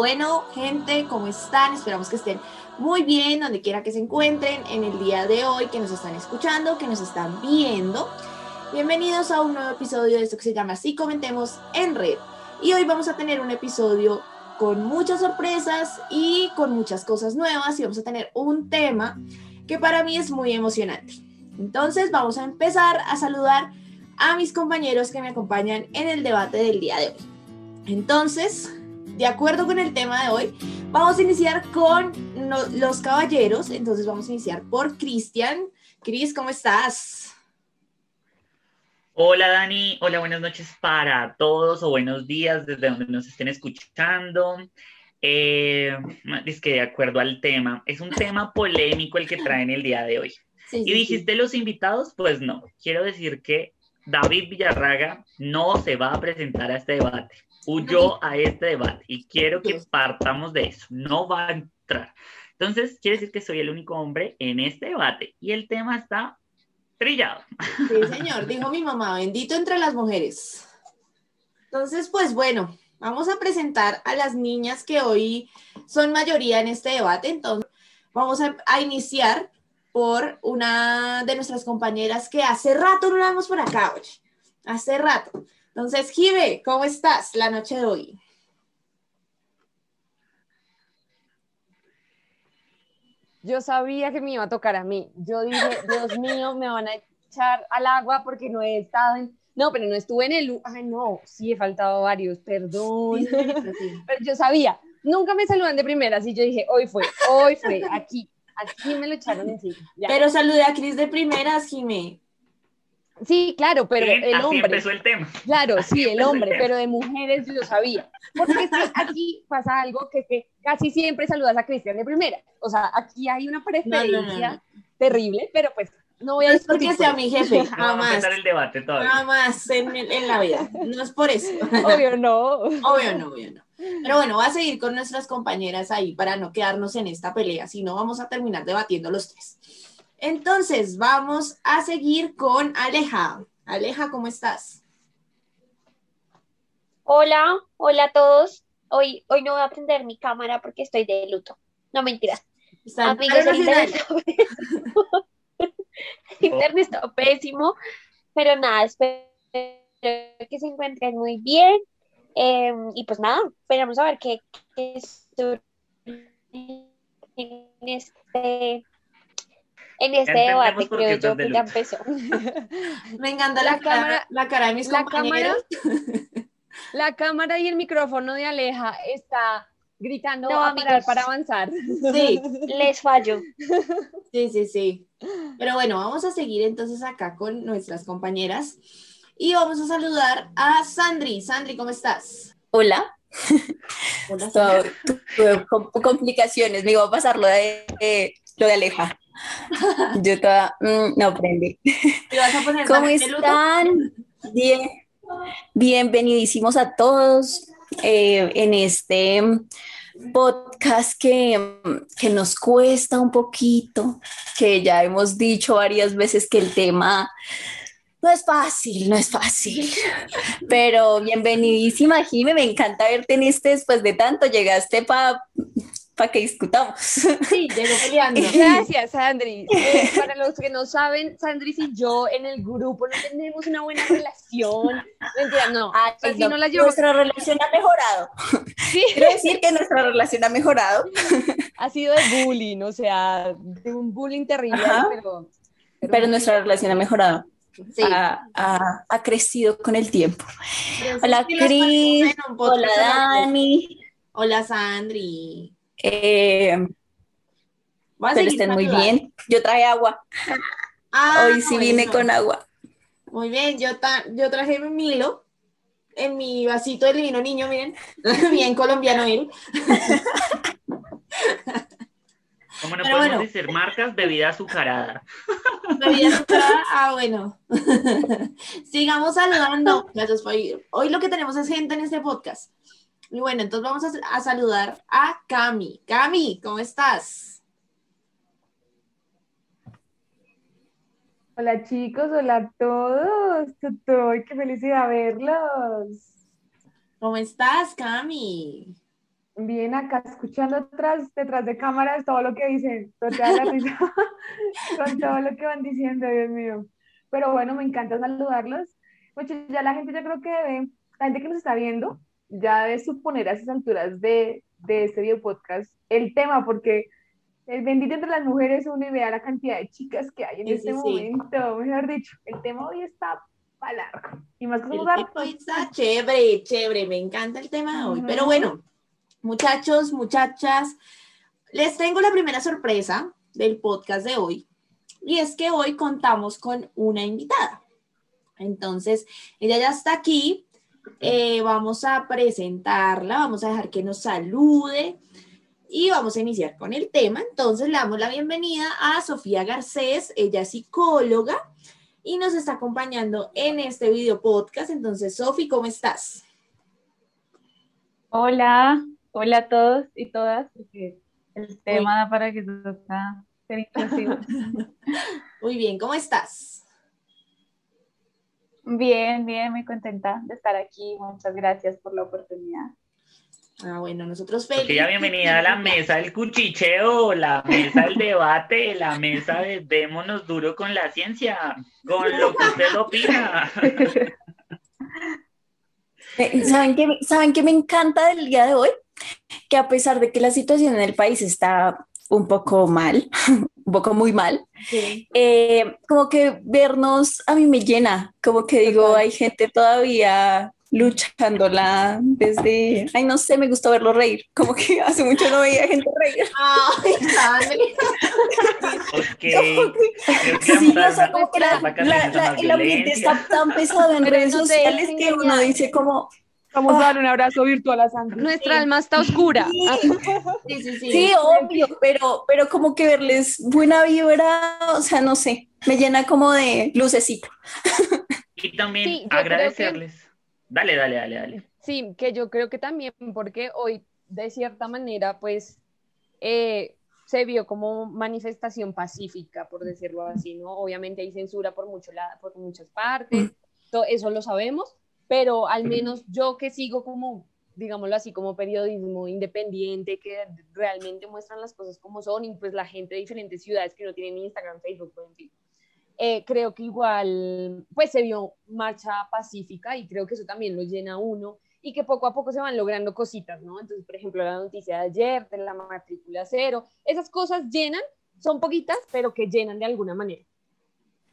Bueno, gente, ¿cómo están? Esperamos que estén muy bien, donde quiera que se encuentren en el día de hoy, que nos están escuchando, que nos están viendo. Bienvenidos a un nuevo episodio de esto que se llama Así Comentemos en Red. Y hoy vamos a tener un episodio con muchas sorpresas y con muchas cosas nuevas y vamos a tener un tema que para mí es muy emocionante. Entonces vamos a empezar a saludar a mis compañeros que me acompañan en el debate del día de hoy. Entonces, de acuerdo con el tema de hoy, vamos a iniciar con los caballeros. Entonces vamos a iniciar por Cristian. Cris, ¿cómo estás? Hola Dani, hola, buenas noches para todos o buenos días desde donde nos estén escuchando. Eh, es que de acuerdo al tema, es un tema polémico el que traen el día de hoy. y dijiste los invitados, pues no, quiero decir que David Villarraga no se va a presentar a este debate huyó a este debate y quiero que partamos de eso. No va a entrar. Entonces, quiere decir que soy el único hombre en este debate y el tema está trillado. Sí, señor, dijo mi mamá, bendito entre las mujeres. Entonces, pues bueno, vamos a presentar a las niñas que hoy son mayoría en este debate. Entonces, vamos a, a iniciar por una de nuestras compañeras que hace rato no la vemos por acá, oye. Hace rato. Entonces, Jive, ¿cómo estás la noche de hoy? Yo sabía que me iba a tocar a mí. Yo dije, Dios mío, me van a echar al agua porque no he estado en... No, pero no estuve en el... Ay, no, sí, he faltado varios, perdón. pero yo sabía, nunca me saludan de primera, así yo dije, hoy fue, hoy fue, aquí, aquí me lo echaron encima. Pero saludé a Cris de primeras, Jimé. Sí, claro, pero el así hombre. empezó el tema. Claro, sí, el hombre, pero de mujeres yo sabía. Porque aquí pasa algo que, que, casi siempre saludas a Cristian de primera. O sea, aquí hay una preferencia terrible, pero pues no voy a es porque sea mi jefe, jamás. el debate todavía. Jamás en, en, la vida. No es por eso. Obvio no. Obvio no, obvio no. Pero bueno, va a seguir con nuestras compañeras ahí para no quedarnos en esta pelea, si no vamos a terminar debatiendo los tres. Entonces, vamos a seguir con Aleja. Aleja, ¿cómo estás? Hola, hola a todos. Hoy, hoy no voy a prender mi cámara porque estoy de luto. No, mentira. Amigos, el internet, internet está pésimo, pero nada, espero que se encuentren muy bien. Em, y pues nada, esperamos a ver qué, qué en este en este debate, creo yo que ya empezó. Me encanta la, cámara, la cara de mis la compañeros. Cámara, la cámara y el micrófono de Aleja está gritando a parar para avanzar. Sí, les fallo. Sí, sí, sí. Pero bueno, vamos a seguir entonces acá con nuestras compañeras y vamos a saludar a Sandri. Sandri, ¿cómo estás? Hola. Hola. Tuve complicaciones, me iba a pasar lo de, lo de Aleja. Yo toda, mm, no aprendí. ¿Cómo están? Bien, bienvenidísimos a todos eh, en este podcast que, que, nos cuesta un poquito, que ya hemos dicho varias veces que el tema no es fácil, no es fácil, pero bienvenidísima Jime, me encanta verte en este después de tanto, llegaste para para que discutamos. Sí, llegó peleando. Gracias, Sandri. Eh, para los que no saben, Sandri y yo en el grupo no tenemos una buena relación. Mentira, no. Ay, no, la Nuestra relación ha mejorado. Sí. Quiero decir que nuestra relación ha mejorado. Ha sido de bullying, o sea, de un bullying terrible, pero, pero, nuestra relación ha mejorado. Sí. Ha, ha, ha, crecido con el tiempo. Hola, Cris. Hola, Dani. Hola, Sandri. Eh, pero estén muy bien. Yo traje agua. Ah, Hoy sí vine con agua. Muy bien, yo, yo traje mi Milo en mi vasito de vino niño, miren, bien colombiano él. ¿Cómo no podemos decir marcas? Bebida azucarada. Bebida azucarada, ah, bueno. Sigamos saludando. Gracias Hoy lo que tenemos es gente en este podcast. Y bueno, entonces vamos a, saludar a Cami. Cami, ¿cómo estás? Hola chicos, hola a todos. qué felicidad verlos. ¿Cómo estás, Cami? Bien, acá escuchando detrás, detrás de cámaras todo lo que dicen, todo la risa con todo lo que van diciendo, Dios mío. Pero bueno, me encanta saludarlos. Muchachos, ya la gente yo creo que debe, la gente que nos está viendo, ya debe suponer a esas alturas de, de este video podcast el tema, porque el bendito entre las mujeres uno y vea la cantidad de chicas que hay en este momento, mejor dicho, el tema hoy está para largo. Y más que el tema está chévere, chévere, me encanta el tema de hoy. Pero bueno, muchachos, muchachas, les tengo la primera sorpresa del podcast de hoy. Y es que hoy contamos con una invitada. Entonces, ella ya está aquí. Eh, vamos a presentarla, vamos a dejar que nos salude y vamos a iniciar con el tema. Entonces, le damos la bienvenida a Sofía Garcés, ella es psicóloga y nos está acompañando en este video podcast. Entonces, Sofi, ¿cómo estás? Hola, hola a todos y todas. El tema da para que todo está Muy bien, ¿cómo estás? Bien, bien, muy contenta de estar aquí. Muchas gracias por la oportunidad. Ah, bueno, nosotros felices. ya bienvenida a la mesa del cuchicheo, la mesa del debate, la mesa de démonos duro con la ciencia, con lo que usted opina. Eh, ¿Saben qué, ¿Saben qué me encanta del día de hoy? Que a pesar de que la situación en el país está un poco mal, un poco muy mal. Eh, como que vernos a mí me llena, como que digo, hay gente todavía luchándola desde, ay, no sé, me gusta verlo reír, como que hace mucho no veía gente reír. Ay, okay. sí, o sea, como que la, el ambiente está tan pesado en redes sociales que uno dice como, Vamos a dar un abrazo virtual a Sandra. Nuestra alma está oscura. Sí, sí, sí. sí obvio, pero, pero como que verles buena vibra, o sea, no sé, me llena como de lucecito. Y también agradecerles. Dale, dale, dale, dale. Sí, que yo creo que también, porque hoy, de cierta manera, pues, eh, se vio como manifestación pacífica, por decirlo así, ¿no? Obviamente hay censura por, mucho por muchas partes, mm. todo eso lo sabemos, pero al menos yo que sigo como, digámoslo así, como periodismo independiente, que realmente muestran las cosas como son, y pues la gente de diferentes ciudades que no tienen Instagram, Facebook, en fin. Eh, creo que igual, pues se vio marcha pacífica y creo que eso también lo llena uno y que poco a poco se van logrando cositas, ¿no? Entonces, por ejemplo, la noticia de ayer de la matrícula cero, esas cosas llenan, son poquitas, pero que llenan de alguna manera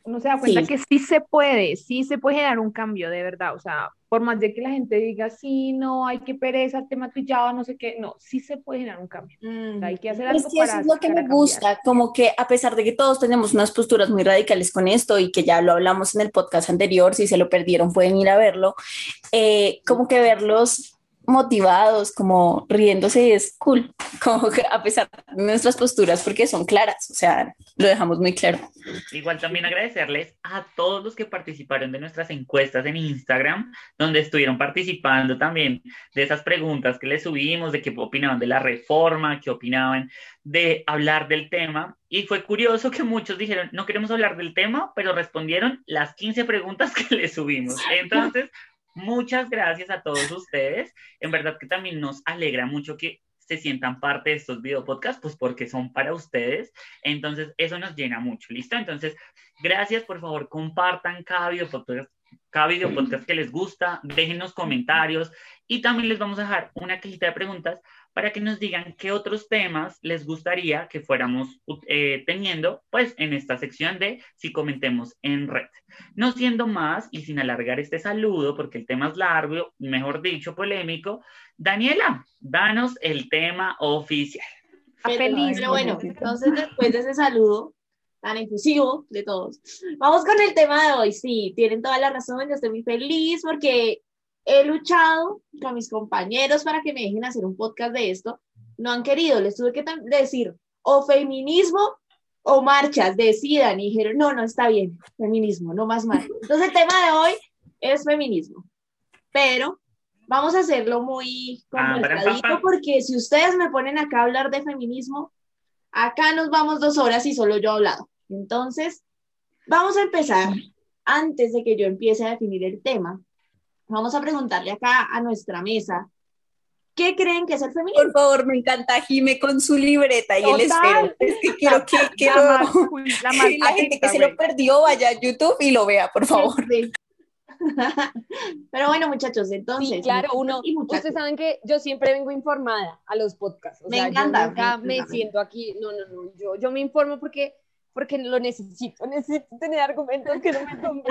uno se da cuenta que sí se puede, sí se puede generar un cambio de verdad, o sea, por más de que la gente diga, sí, no, hay que pereza, el tema trillado, no sé qué, no, sí se puede generar un cambio. hay que hacer algo es que eso es lo que me gusta, como que a pesar de que todos tenemos unas posturas muy radicales con esto y que ya lo hablamos en el podcast anterior, si se lo perdieron pueden ir a verlo, eh, como que verlos motivados, como riéndose, es cool, como que a pesar de nuestras posturas, porque son claras, o sea, lo dejamos muy claro. Igual también agradecerles a todos los que participaron de nuestras encuestas en Instagram, donde estuvieron participando también de esas preguntas que les subimos, de qué opinaban de la reforma, qué opinaban de hablar del tema. Y fue curioso que muchos dijeron, no queremos hablar del tema, pero respondieron las 15 preguntas que les subimos. Entonces, Muchas gracias a todos ustedes. En verdad que también nos alegra mucho que se sientan parte de estos video podcasts, pues porque son para ustedes. Entonces, eso nos llena mucho, ¿listo? Entonces, gracias, por favor, compartan cada video podcast, cada video podcast que les gusta, déjenos comentarios y también les vamos a dejar una cajita de preguntas para que nos digan qué otros temas les gustaría que fuéramos eh, teniendo, pues en esta sección de si comentemos en red. No siendo más y sin alargar este saludo, porque el tema es largo, mejor dicho, polémico, Daniela, danos el tema oficial. Feliz, pero bueno, entonces después de ese saludo tan efusivo de todos, vamos con el tema de hoy. Sí, tienen toda la razón, yo estoy muy feliz porque he luchado con mis compañeros para que me dejen hacer un podcast de esto. No han querido, les tuve que decir o feminismo o marchas, decidan. Y dijeron, no, no está bien, feminismo, no más marchas. Entonces el tema de hoy es feminismo. Pero vamos a hacerlo muy ah, complicadito porque si ustedes me ponen acá a hablar de feminismo, acá nos vamos dos horas y solo yo he hablado. Entonces, vamos a empezar. Antes de que yo empiece a definir el tema, Vamos a preguntarle acá a nuestra mesa, ¿Qué creen que es el feminismo? Por favor, me encanta Jime con su libreta y el espero. Es que quiero que, quiero, la, la, gente que se lo perdió vaya a YouTube y lo vea, por favor. Pero bueno, muchachos, entonces. claro, uno. Ustedes saben que yo siempre vengo informada a los podcasts. me encanta. me, siento aquí. No, no, no. Yo, yo me informo porque porque lo necesito, necesito tener argumentos que no me tomen.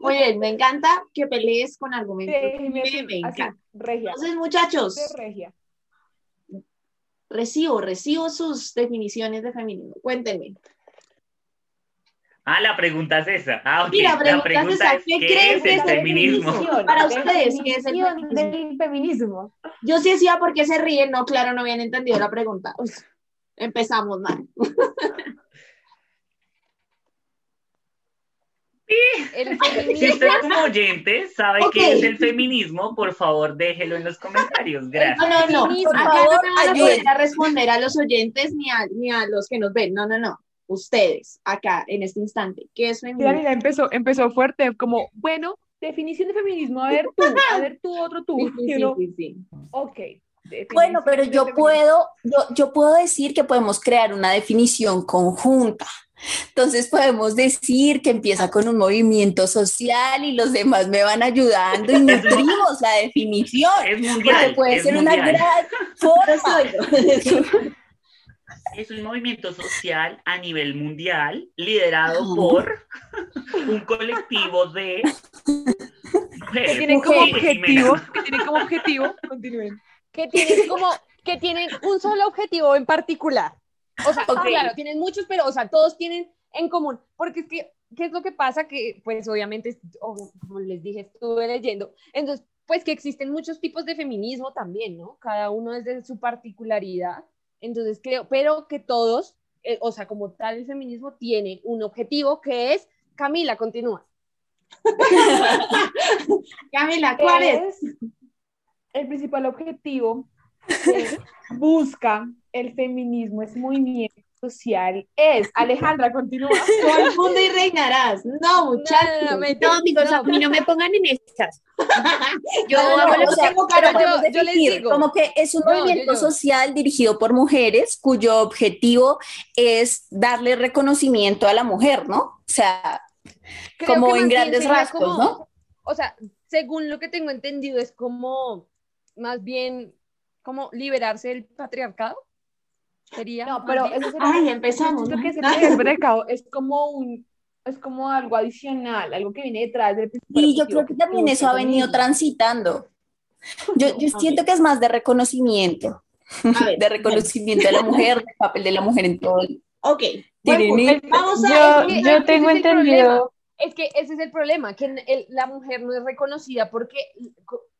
Muy bien, me encanta que pelees con argumentos. me, encanta. Entonces, muchachos, recibo, recibo sus definiciones de feminismo. Cuéntenme. Ah, la pregunta es esa. Ah, la pregunta, es esa. ¿Qué, creen que es el feminismo? Para ustedes, ¿qué es el feminismo? Yo sí decía por qué se ríen. No, claro, no habían entendido la pregunta. Empezamos mal. si usted como oyente sabe qué es el feminismo, por favor déjelo en los comentarios. Gracias. No, no, no. Por favor, no a responder a los oyentes ni a, ni a los que nos ven. No, no, no. Ustedes, acá, en este instante. ¿Qué es feminismo? empezó, empezó fuerte, como, bueno, definición de feminismo. A ver tú, a ver tú, otro tú. Sí, sí, sí, Ok. Bueno, pero yo puedo, yo, yo puedo decir que podemos crear una definición conjunta. Entonces podemos decir que empieza con un movimiento social y los demás me van ayudando y nutrimos la definición. Es mundial. puede ser una gran forma. Es un movimiento social a nivel mundial liderado por un colectivo de mujeres. Que tienen como objetivo, que tienen como objetivo, continúen que tienen como, que tienen un solo objetivo en particular. O sea, claro, tienen muchos, pero, o sea, todos tienen en común, porque es que, ¿qué es lo que pasa? Que, pues, obviamente, como les dije, estuve leyendo, entonces, pues, que existen muchos tipos de feminismo también, ¿no? Cada uno desde su particularidad, entonces creo, pero que todos, eh, o sea, como tal, el feminismo tiene un objetivo que es, Camila, continúa. Camila, ¿cuál es? El principal objetivo que busca el feminismo, ese movimiento social, es, Alejandra, continúa. Todo el mundo y reinarás. No, muchachos. No, no, no, no, me pongan en estas. Yo hago lo que yo, les digo. Como que es un movimiento social dirigido por mujeres cuyo objetivo es darle reconocimiento a la mujer, ¿no? O sea, como en grandes rasgos, ¿no? O sea, según lo que tengo entendido, es como más bien como liberarse del patriarcado. Sería. No, pero eso Ay, empezamos. Lo que es es como un es como algo adicional, algo que viene detrás del Y yo creo que también eso ha venido transitando. Yo, yo siento que es más de reconocimiento, de reconocimiento de la mujer, del papel de la mujer en todo. Ok. vamos a yo, yo tengo entendido. Es que ese es el problema, que la mujer no es reconocida porque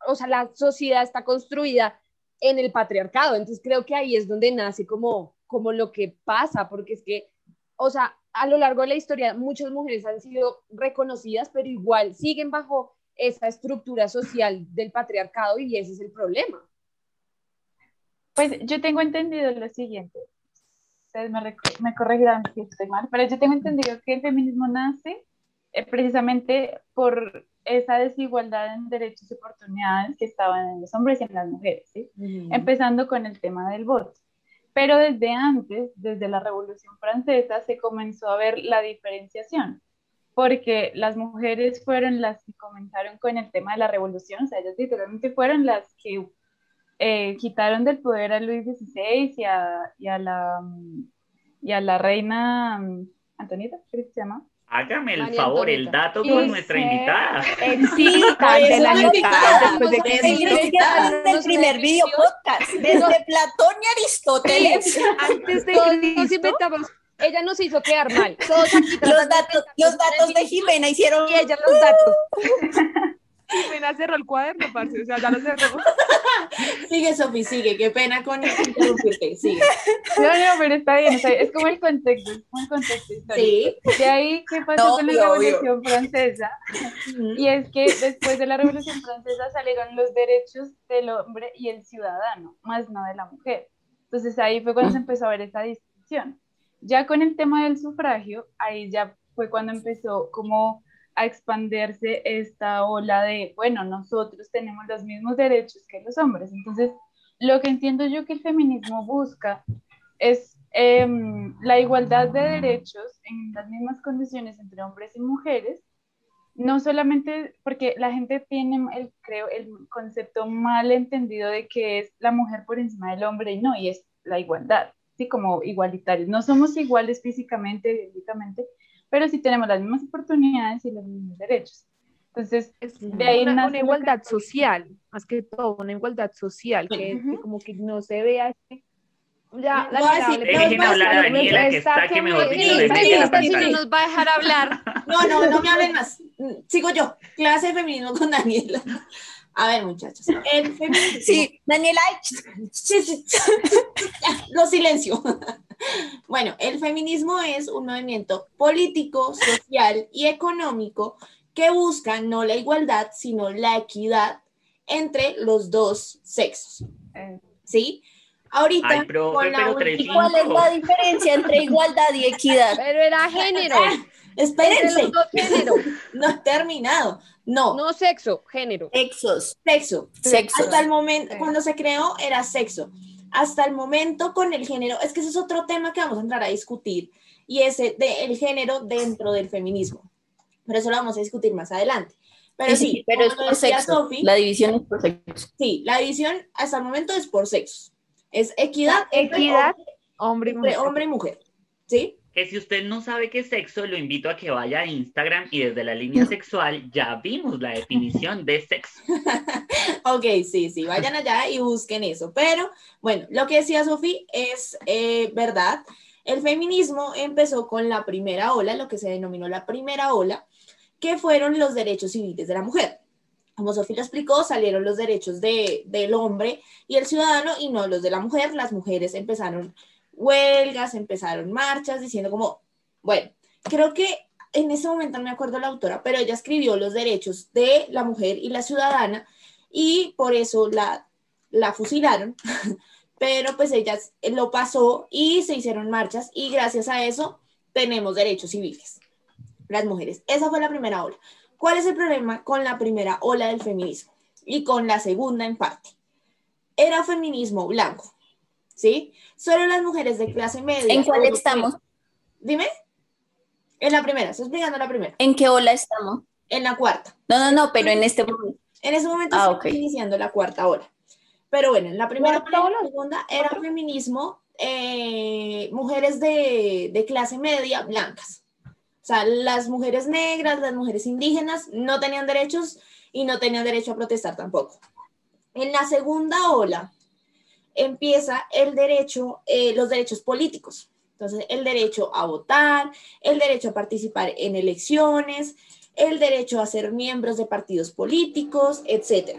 o sea, la sociedad está construida en el patriarcado, entonces creo que ahí es donde nace como, como lo que pasa, porque es que, o sea, a lo largo de la historia muchas mujeres han sido reconocidas, pero igual siguen bajo esa estructura social del patriarcado y ese es el problema. Pues yo tengo entendido lo siguiente, me, me corregirán si estoy mal, pero yo tengo entendido que el feminismo nace eh, precisamente por esa desigualdad en derechos y oportunidades que estaban en los hombres y en las mujeres, ¿sí? empezando con el tema del voto. Pero desde antes, desde la Revolución Francesa, se comenzó a ver la diferenciación, porque las mujeres fueron las que comenzaron con el tema de la revolución, o sea, ellas literalmente fueron las que eh, quitaron del poder a Luis XVI y a, y a, la, y a la reina mm, Antonieta, ¿qué se llama? Hágame el favor, el dato con nuestra invitada. Sí, de la invitada. Después de que es el primer video podcast, desde Platón y Aristóteles. Antes de Cristo. inventamos. Ella nos hizo quedar mal. Todos aquí los datos, los datos de Jimena hicieron. Y ella los datos. Jimena cerró el cuaderno, parce, o sea, ya lo cerró. sigue, Sofi, sigue, qué pena con interrumpirte, sigue. No, no, pero está bien, es como el contexto, es como el contexto histórico. Sí. De ahí, ¿qué pasó con la Revolución Francesa? Y es que después de la Revolución Francesa salieron los derechos del hombre y el ciudadano, más no de la mujer. Entonces ahí fue cuando se empezó a ver esa distinción. Ya con el tema del sufragio, ahí ya fue cuando empezó como a expandirse esta ola de, bueno, nosotros tenemos los mismos derechos que los hombres. Entonces, lo que entiendo yo que el feminismo busca es em, la igualdad de derechos en las mismas condiciones entre hombres y mujeres, no solamente porque la gente tiene, el, creo, el concepto mal entendido de que es la mujer por encima del hombre y no, y es la igualdad, ¿sí? Como igualitarios. No somos iguales físicamente, biológicamente, pero sí tenemos las mismas oportunidades y los mismos derechos. Entonces, de ahí una, una igualdad social, más que todo, una igualdad social, que, como que no se vea ya, Dejen hablar a Daniela, que está que mejor dicho, no nos va a dejar hablar. No, no, no me hablen más. Sigo yo. Clase de feminismo con Daniela. A ver, muchachos. El feminismo. Sí, Daniela. Lo silencio. Bueno, el feminismo es un movimiento político, social y económico que busca no la igualdad, sino la equidad entre los dos sexos. Eh. ¿Sí? Ahorita, Ay, con la ¿cuál es la diferencia entre igualdad y equidad? Pero era género. Espérense. No he terminado. No. No sexo, género. Sexos. Sexo. Sexo. Hasta el momento, cuando se creó, era sexo. Hasta el momento con el género, es que ese es otro tema que vamos a entrar a discutir, y ese de el género dentro del feminismo. Pero eso lo vamos a discutir más adelante. Pero sí, pero es por sexo. la división es por sexo. Sí, la división hasta el momento es por sexo. Es equidad, equidad hombre, entre hombre y mujer. ¿Sí? Que si usted no sabe qué es sexo, lo invito a que vaya a Instagram y desde la línea sexual ya vimos la definición de sexo. ok, sí, sí, vayan allá y busquen eso. Pero bueno, lo que decía Sofía es eh, verdad. El feminismo empezó con la primera ola, lo que se denominó la primera ola, que fueron los derechos civiles de la mujer. Como Sofía lo explicó, salieron los derechos de, del hombre y el ciudadano y no los de la mujer. Las mujeres empezaron huelgas, empezaron marchas diciendo como, bueno, creo que en ese momento no me acuerdo la autora, pero ella escribió los derechos de la mujer y la ciudadana y por eso la, la fusilaron, pero pues ella lo pasó y se hicieron marchas y gracias a eso tenemos derechos civiles, las mujeres. Esa fue la primera ola. ¿Cuál es el problema con la primera ola del feminismo y con la segunda en parte? Era feminismo blanco, ¿sí? Solo las mujeres de clase media. ¿En cuál estamos? Dime. En la primera, estoy explicando la primera. ¿En qué ola estamos? En la cuarta. No, no, no, pero en este momento. En ese momento ah, estoy iniciando la cuarta ola. Pero bueno, en la primera ola, la segunda era feminismo, eh, mujeres de, de clase media blancas. O sea, las mujeres negras, las mujeres indígenas no tenían derechos y no tenían derecho a protestar tampoco. En la segunda ola, empieza el derecho, eh, los derechos políticos. Entonces, el derecho a votar, el derecho a participar en elecciones, el derecho a ser miembros de partidos políticos, etc.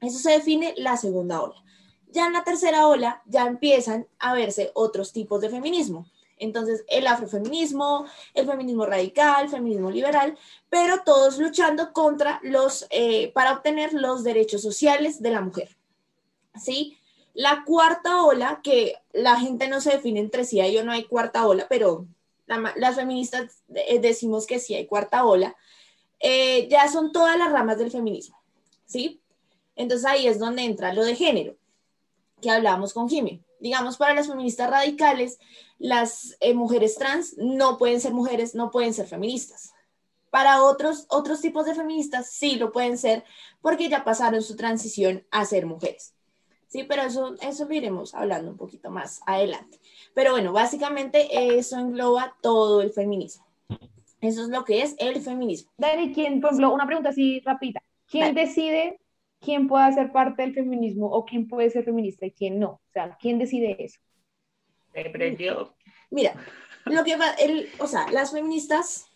Eso se define la segunda ola. Ya en la tercera ola ya empiezan a verse otros tipos de feminismo. Entonces, el afrofeminismo, el feminismo radical, el feminismo liberal, pero todos luchando contra los, eh, para obtener los derechos sociales de la mujer. ¿Sí? La cuarta ola, que la gente no se define entre sí, yo no hay cuarta ola, pero las feministas eh, decimos que sí hay cuarta ola, eh, ya son todas las ramas del feminismo, ¿sí? Entonces ahí es donde entra lo de género, que hablábamos con Jimmy. Digamos, para las feministas radicales, las eh, mujeres trans no pueden ser mujeres, no pueden ser feministas. Para otros, otros tipos de feministas sí lo pueden ser porque ya pasaron su transición a ser mujeres. Sí, pero eso, eso lo iremos hablando un poquito más adelante. Pero bueno, básicamente eso engloba todo el feminismo. Eso es lo que es el feminismo. Dani, ¿quién, por ejemplo, una pregunta así rápida. ¿Quién decide quién puede ser parte del feminismo o quién puede ser feminista y quién no? O sea, ¿quién decide eso? Mira, lo que va, el, o sea, las feministas,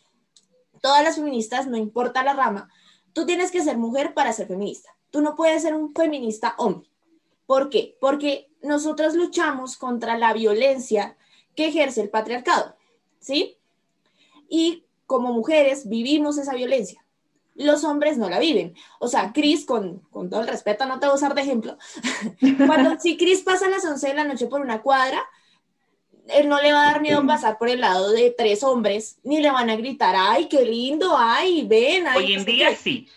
todas las feministas, no importa la rama, tú tienes que ser mujer para ser feminista. Tú no puedes ser un feminista hombre. ¿Por qué? Porque nosotros luchamos contra la violencia que ejerce el patriarcado, ¿sí? Y como mujeres vivimos esa violencia. Los hombres no la viven. O sea, Chris, con, todo el respeto, no te voy a usar de ejemplo. Cuando si Chris pasa a las 11 de la noche por una cuadra, él no le va a dar miedo pasar por el lado de tres hombres, ni le van a gritar, ay, qué lindo, ay, ven. Ay, Hoy en día sí.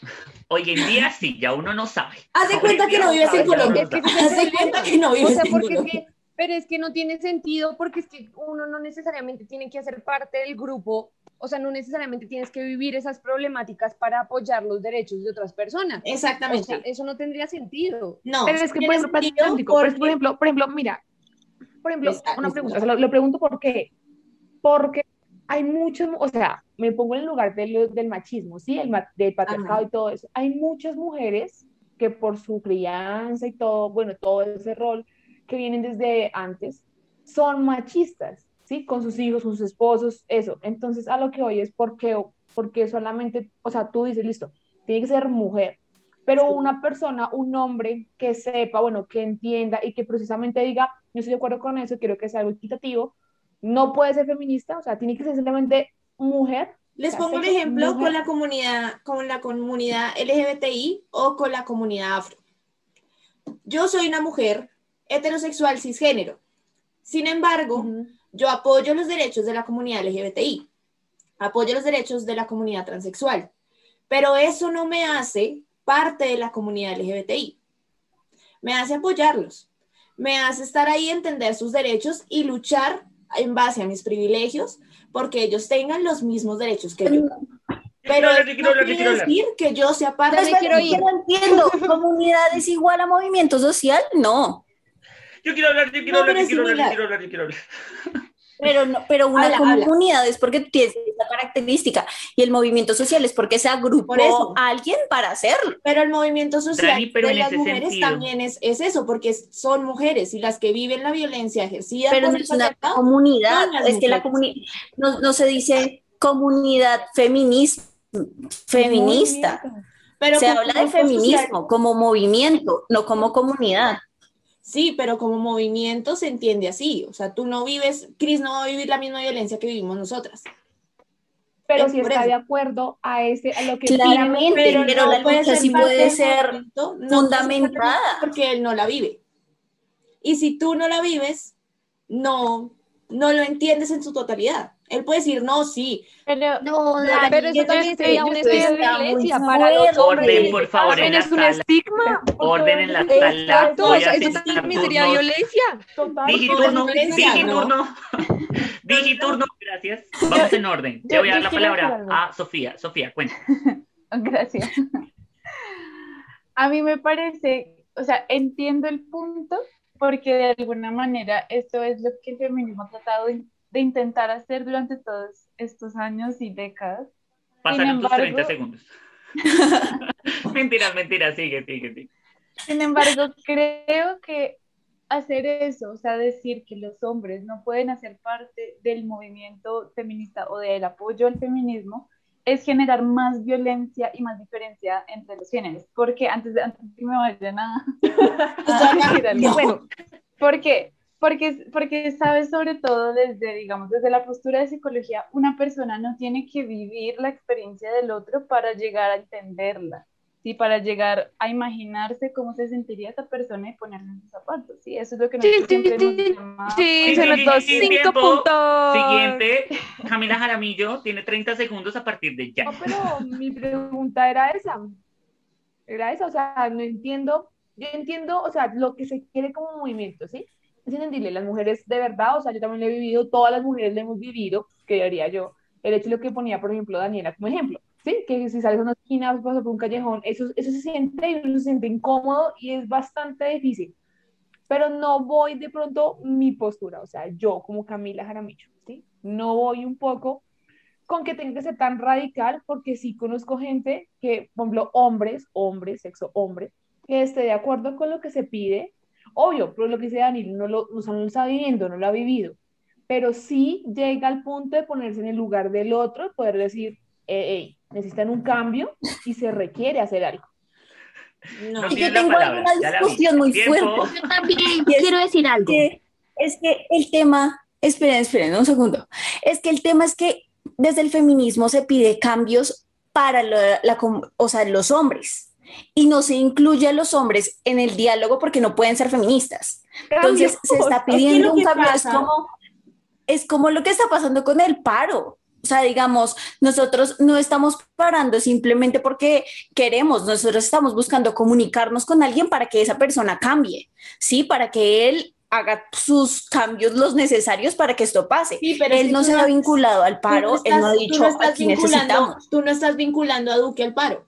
Hoy en día sí, ya uno no sabe. Haz de cuenta que no vives en Colombia. Haz de cuenta que no vives en Colombia. pero es que no tiene sentido porque es que uno no necesariamente tiene que hacer parte del grupo, o sea, no necesariamente tienes que vivir esas problemáticas para apoyar los derechos de otras personas. Exactamente. eso no tendría sentido. No. Pero es que, por ejemplo, por ejemplo, por ejemplo, mira, por ejemplo, una pregunta, lo, pregunto por qué. Porque hay muchos, o sea, me pongo en el lugar del machismo, ¿sí? El, del patriarcado y todo eso. Hay muchas mujeres que por su crianza y todo, bueno, todo ese rol que vienen desde antes, son machistas, ¿sí? Con sus hijos, con sus esposos, eso. Entonces, a lo que hoy es porque, porque solamente, o sea, tú dices, listo, tiene que ser mujer, pero una persona, un hombre que sepa, bueno, que entienda y que precisamente diga, yo estoy de acuerdo con eso, quiero que sea algo equitativo, no puede ser feminista, o sea, tiene que ser simplemente mujer. Les pongo un ejemplo con la comunidad, con la comunidad LGBTI o con la comunidad afro. Yo soy una mujer heterosexual cisgénero. Sin embargo, yo apoyo los derechos de la comunidad LGBTI, apoyo los derechos de la comunidad transexual, pero eso no me hace parte de la comunidad LGBTI. Me hace apoyarlos, me hace estar ahí, entender sus derechos y luchar en base a mis privilegios porque ellos tengan los mismos derechos que yo. Pero no, quiere decir que yo sea parte de... Quiero ir. No entiendo, ¿comunidad es igual a movimiento social? No. Yo quiero hablar, yo quiero hablar, yo quiero hablar, yo quiero hablar, yo quiero hablar. Pero, no, pero una comunidad es porque tiene esa característica y el movimiento social es porque se agrupó a alguien para hacerlo. Pero el movimiento social de las mujeres también es, es, eso, porque son mujeres y las que viven la violencia ejercida. Pero no es una comunidad, es que la comunidad, no, no, se dice comunidad feminista. feminista. Pero se habla de feminismo como movimiento, no como comunidad. Sí, pero como movimiento se entiende así. O sea, tú no vives, Cris no va a vivir la misma violencia que vivimos nosotras. Pero si está de acuerdo a ese, a lo que claramente, pero, pero la lucha sí puede ser fundamentada. Porque él no la vive. Y si tú no la vives, no, no lo entiendes en su totalidad. Él puede decir, no, sí. Pero, no, pero eso también sería un estudio de iglesia para los Orden, por favor, en la es un estigma. Orden en la sala. Exacto, eso también sería violencia. Digiturno, digiturno. Digiturno, gracias. Vamos en orden. Te voy a dar la palabra a Sofía. Sofía, cuenta. Gracias. A mí me parece, o sea, entiendo el punto, porque de alguna manera esto es lo que el feminismo ha tratado de de intentar hacer durante todos estos años y décadas. Pasaron tus 30 segundos. mentiras, mentiras, sigue, sigue, sigue. Sin embargo, creo que hacer eso, o sea, decir que los hombres no pueden hacer parte del movimiento feminista o del apoyo al feminismo, es generar más violencia y más diferencia entre los géneros. Porque antes de, antes de que me vayan a... bueno, porque porque, porque sabes sobre todo desde, digamos, desde la postura de psicología, una persona no tiene que vivir la experiencia del otro para llegar a entenderla, ¿sí? Para llegar a imaginarse cómo se sentiría esa persona y ponerle en sus zapatos, ¿sí? Eso es lo que nosotros sí, siempre sí, nos Sí, se cinco puntos. Siguiente, Camila Jaramillo tiene 30 segundos a partir de ya. No, pero mi pregunta era esa. Era esa, o sea, no entiendo, yo entiendo, o sea, lo que se quiere como movimiento, ¿sí? Es entendible, las mujeres de verdad, o sea, yo también lo he vivido, todas las mujeres lo hemos vivido, que haría yo, el hecho de lo que ponía, por ejemplo, Daniela como ejemplo, ¿sí? Que si sales a una esquina, vas por un callejón, eso, eso se siente y uno se siente incómodo y es bastante difícil, pero no voy de pronto mi postura, o sea, yo como Camila Jaramillo, ¿sí? No voy un poco con que tenga que ser tan radical, porque sí conozco gente que, por ejemplo, hombres, hombres, sexo hombre, que esté de acuerdo con lo que se pide, Obvio, pero lo que dice Dani, no lo, no lo está viviendo, no lo ha vivido, pero sí llega al punto de ponerse en el lugar del otro y poder decir, hey, necesitan un cambio y se requiere hacer algo. No. yo tengo una discusión muy fuerte. Yo también quiero decir algo. es que el tema, esperen, esperen un segundo, es que el tema es que desde el feminismo se pide cambios para la, o sea, los hombres y no se incluye a los hombres en el diálogo porque no pueden ser feministas. Entonces se está pidiendo un cambio, es como, es como lo que está pasando con el paro. O sea, digamos, nosotros no estamos parando simplemente porque queremos, nosotros estamos buscando comunicarnos con alguien para que esa persona cambie, ¿sí? Para que él haga sus cambios los necesarios para que esto pase. Sí, pero él no se ha vinculado al paro, él no ha dicho aquí necesitamos. Tú no estás vinculando a Duque al paro.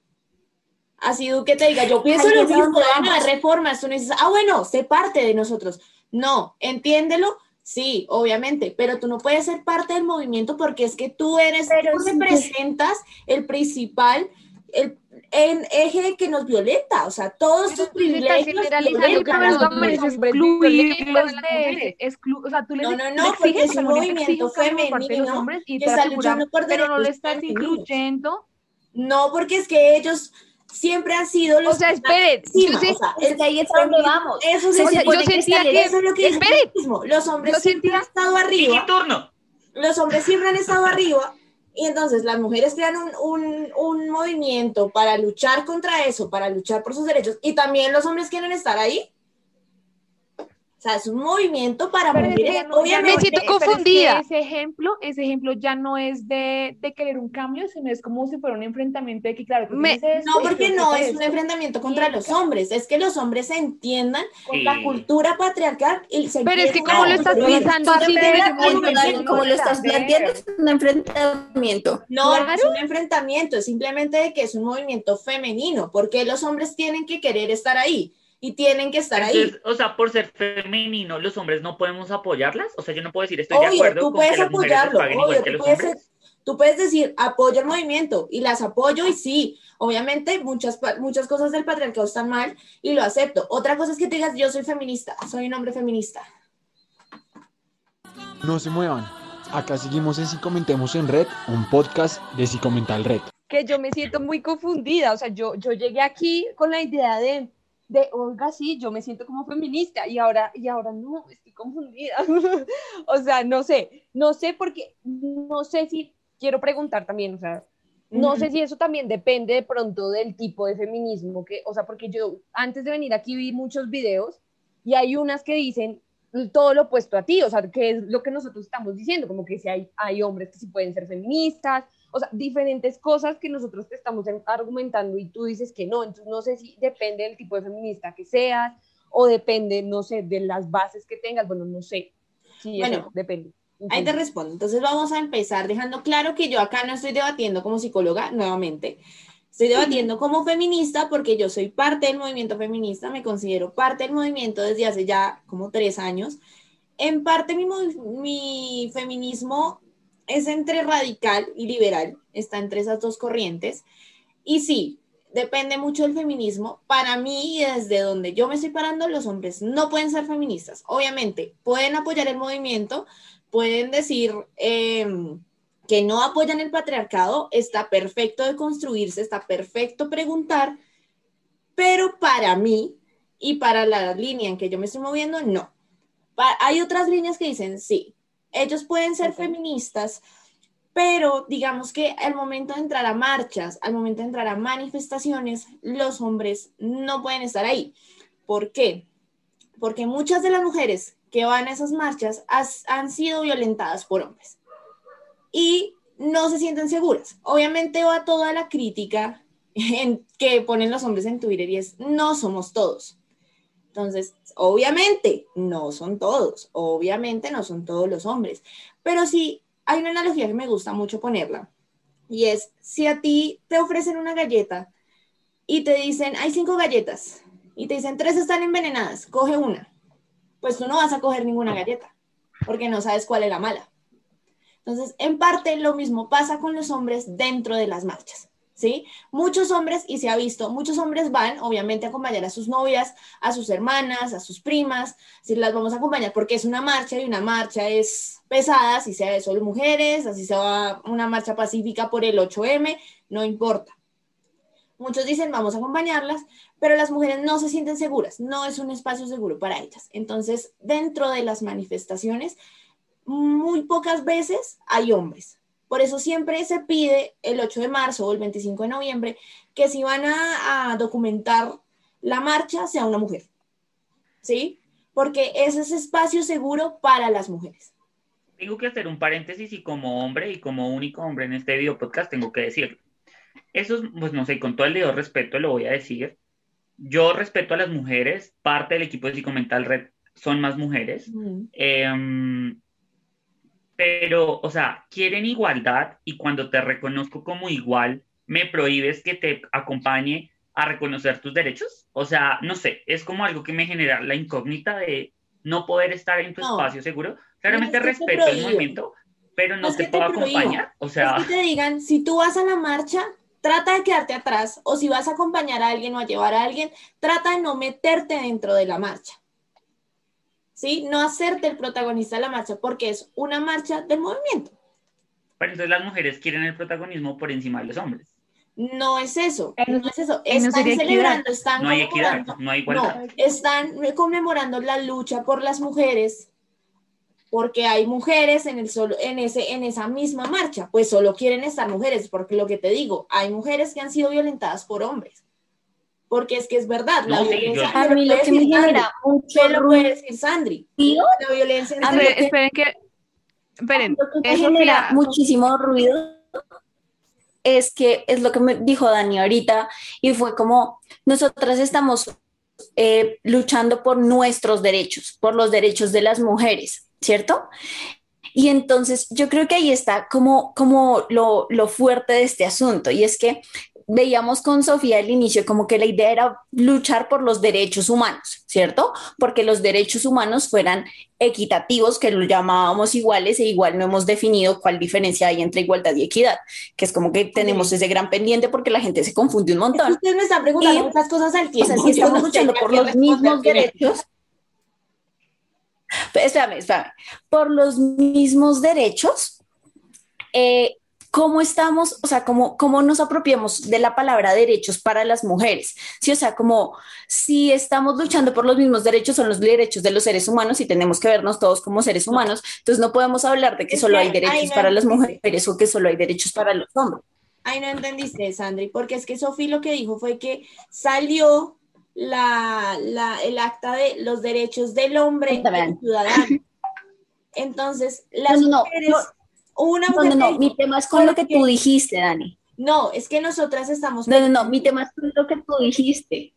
Así Duque te diga, yo pienso lo mismo, no reformas, tú no dices, ah, bueno, sé parte de nosotros. No, entiéndelo, sí, obviamente, pero tú no puedes ser parte del movimiento porque es que tú eres, tú representas el principal, el, en eje que nos violenta, o sea, todos tus privilegios generalizando que los hombres o sea, tú le no, no, no, porque es un movimiento femenino que está luchando por pero no le estás incluyendo. No, porque es que ellos siempre han sido los o sea, esperen, encima, o sea, es que ahí es donde vamos. Eso se o sea, yo sentía que, eso es lo que esperen, los hombres siempre han estado arriba. turno. Los hombres siempre han estado arriba y entonces las mujeres crean un, un, movimiento para luchar contra eso, para luchar por sus derechos, y también los hombres quieren estar ahí. O sea, es un movimiento para mujeres. obviamente, me siento confundida. ese ejemplo, ese ejemplo ya no es de, de, querer un cambio, sino es como si fuera un enfrentamiento de que, claro, no, porque no es un enfrentamiento contra los hombres, es que los hombres se entiendan con la cultura patriarcal y se Pero es que como lo estás pensando así, como lo estás planteando, es un enfrentamiento. No, no es un enfrentamiento, es simplemente de que es un movimiento femenino, porque los hombres tienen que querer estar ahí y tienen que estar ahí. O sea, por ser femenino, los hombres no podemos apoyarlas. O sea, yo no puedo decir estoy de acuerdo tú puedes apoyarlo, tú, puedes, tú puedes decir apoyo el movimiento y las apoyo y sí, obviamente muchas, muchas cosas del patriarcado están mal y lo acepto. Otra cosa es que te digas yo soy feminista, soy un hombre feminista. No se muevan. Acá seguimos en Si Comentemos en Red, un podcast de Si Comenta Red. Que yo me siento muy confundida, o sea, yo, yo llegué aquí con la idea de de, oiga, sí, yo me siento como feminista y ahora, y ahora no, estoy confundida. o sea, no sé, no sé porque, no sé si, quiero preguntar también, o sea, no sé si eso también depende de pronto del tipo de feminismo que, o sea, porque yo antes de venir aquí vi muchos videos y hay unas que dicen todo lo opuesto a ti, o sea, que es lo que nosotros estamos diciendo, como que si hay, hay hombres que sí pueden ser feministas, o sea, diferentes cosas que nosotros te estamos argumentando y tú dices que no, entonces no sé si depende del tipo de feminista que seas o depende, no sé, de las bases que tengas, bueno, no sé, sí, bueno, depende. Ahí te respondo. Entonces vamos a empezar dejando claro que yo acá no estoy debatiendo como psicóloga nuevamente. Estoy debatiendo como feminista porque yo soy parte del movimiento feminista, me considero parte del movimiento desde hace ya como tres años. En parte mi, mi feminismo es entre radical y liberal, está entre esas dos corrientes. Y sí, depende mucho del feminismo. Para mí, desde donde yo me estoy parando, los hombres no pueden ser feministas. Obviamente, pueden apoyar el movimiento, pueden decir em, que no apoyan el patriarcado, está perfecto de construirse, está perfecto preguntar, pero para mí y para la línea en que yo me estoy moviendo, no. hay otras líneas que dicen sí, ellos pueden ser feministas, pero digamos que al momento de entrar a marchas, al momento de entrar a manifestaciones, los hombres no pueden estar ahí. ¿Por qué? Porque muchas de las mujeres que van a esas marchas han sido violentadas por hombres y no se sienten seguras. Obviamente va toda la crítica en, que ponen los hombres en Twitter y es, no somos todos. Entonces, obviamente, no son todos, obviamente no son todos los hombres, pero sí hay una analogía que me gusta mucho ponerla, y es, si a ti te ofrecen una galleta y te dicen, hay cinco galletas, y te dicen, tres están envenenadas, coge una, pues tú no vas a coger ninguna galleta, porque no sabes cuál es la mala. Entonces, en parte lo mismo pasa con los hombres dentro de las marchas. ¿Sí? Muchos hombres, y se ha visto, muchos hombres van, obviamente, a acompañar a sus novias, a sus hermanas, a sus primas, si las vamos a acompañar porque es una marcha y una marcha es pesada, si sea de solo mujeres, así sea una marcha pacífica por el 8M, no importa. Muchos dicen, vamos a acompañarlas, pero las mujeres no se sienten seguras, no es un espacio seguro para ellas. Entonces, dentro de las manifestaciones, muy pocas veces hay hombres, por eso siempre se pide el 8 de marzo o el 25 de noviembre que si van a, documentar la marcha sea una mujer. ¿Sí? Porque ese es espacio seguro para las mujeres. Tengo que hacer un paréntesis y como hombre y como único hombre en este video podcast tengo que decirlo. Eso, es, pues no sé, con todo el debido respeto lo voy a decir. Yo respeto a las mujeres, parte del equipo de Psicomental Red son más mujeres. Pero, o sea, quieren igualdad y cuando te reconozco como igual, me prohíbes que te acompañe a reconocer tus derechos. O sea, no sé, es como algo que me genera la incógnita de no poder estar en tu espacio seguro. Claramente respeto el movimiento, pero no, te, puedo acompañar. O sea, es que te digan, si tú vas a la marcha, trata de quedarte atrás, o si vas a acompañar a alguien o a llevar a alguien, trata de no meterte dentro de la marcha. ¿Sí? No hacerte el protagonista de la marcha, porque es una marcha del movimiento. Pero entonces las mujeres quieren el protagonismo por encima de los hombres. No es eso, no es eso. Están celebrando, están no hay equidad, no hay igualdad. están conmemorando la lucha por las mujeres, porque hay mujeres en, el solo, en, ese, en esa misma marcha, pues solo quieren estar mujeres, porque lo que te digo, hay mujeres que han sido violentadas por hombres. Porque es que es verdad, la violencia. A mí lo que me genera mucho lo puede decir Sandri. La violencia. A ver, esperen que. Esperen. Lo que me genera muchísimo ruido es que es lo que me dijo Dani ahorita y fue como nosotras estamos eh, luchando por nuestros derechos, por los derechos de las mujeres, ¿cierto? Y entonces yo creo que ahí está como, como lo, lo fuerte de este asunto y es que veíamos con Sofía al inicio como que la idea era luchar por los derechos humanos, ¿cierto? Porque los derechos humanos fueran equitativos, que lo llamábamos iguales e igual no hemos definido cuál diferencia hay entre igualdad y equidad, que es como que tenemos ese gran pendiente porque la gente se confunde un montón. Ustedes me están preguntando muchas cosas al tiempo. O sea, si estamos luchando por los mismos derechos, espérame, espérame, por los mismos derechos, eh, cómo estamos, o sea, cómo, cómo nos apropiamos de la palabra derechos para las mujeres. Sí, o sea, como si estamos luchando por los mismos derechos, son los derechos de los seres humanos y tenemos que vernos todos como seres humanos, entonces no podemos hablar de que solo hay derechos para las mujeres o que solo hay derechos para los hombres. Ay, no entendiste, Sandri, porque es que Sofía lo que dijo fue que salió la, la, el acta de los derechos del hombre y del ciudadano. Entonces, las mujeres una no, no, no, mi tema es con lo que tú dijiste, Dani. No, es que nosotras estamos... No, no, no, mi tema es con lo que tú dijiste.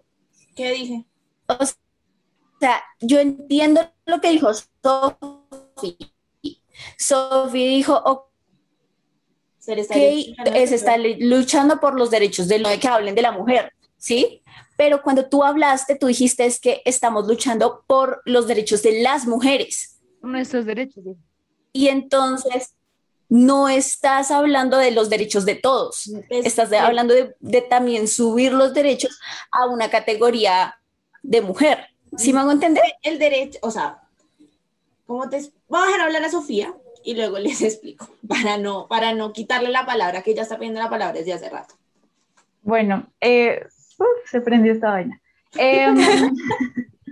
¿Qué dije? O sea, yo entiendo lo que dijo Sofi. Sofi dijo, ok, se está luchando por los derechos de lo que hablen de la mujer, ¿sí? Pero cuando tú hablaste, tú dijiste es que estamos luchando por los derechos de las mujeres. Nuestros derechos. Y entonces, no estás hablando de los derechos de todos, estás hablando de, también subir los derechos a una categoría de mujer. ¿Sí me hago entender? El derecho, o sea, ¿cómo te... Voy a dejar hablar a Sofía y luego les explico, para no, para no quitarle la palabra, que ella está pidiendo la palabra desde hace rato. Bueno, eh, se prendió esta vaina. Em,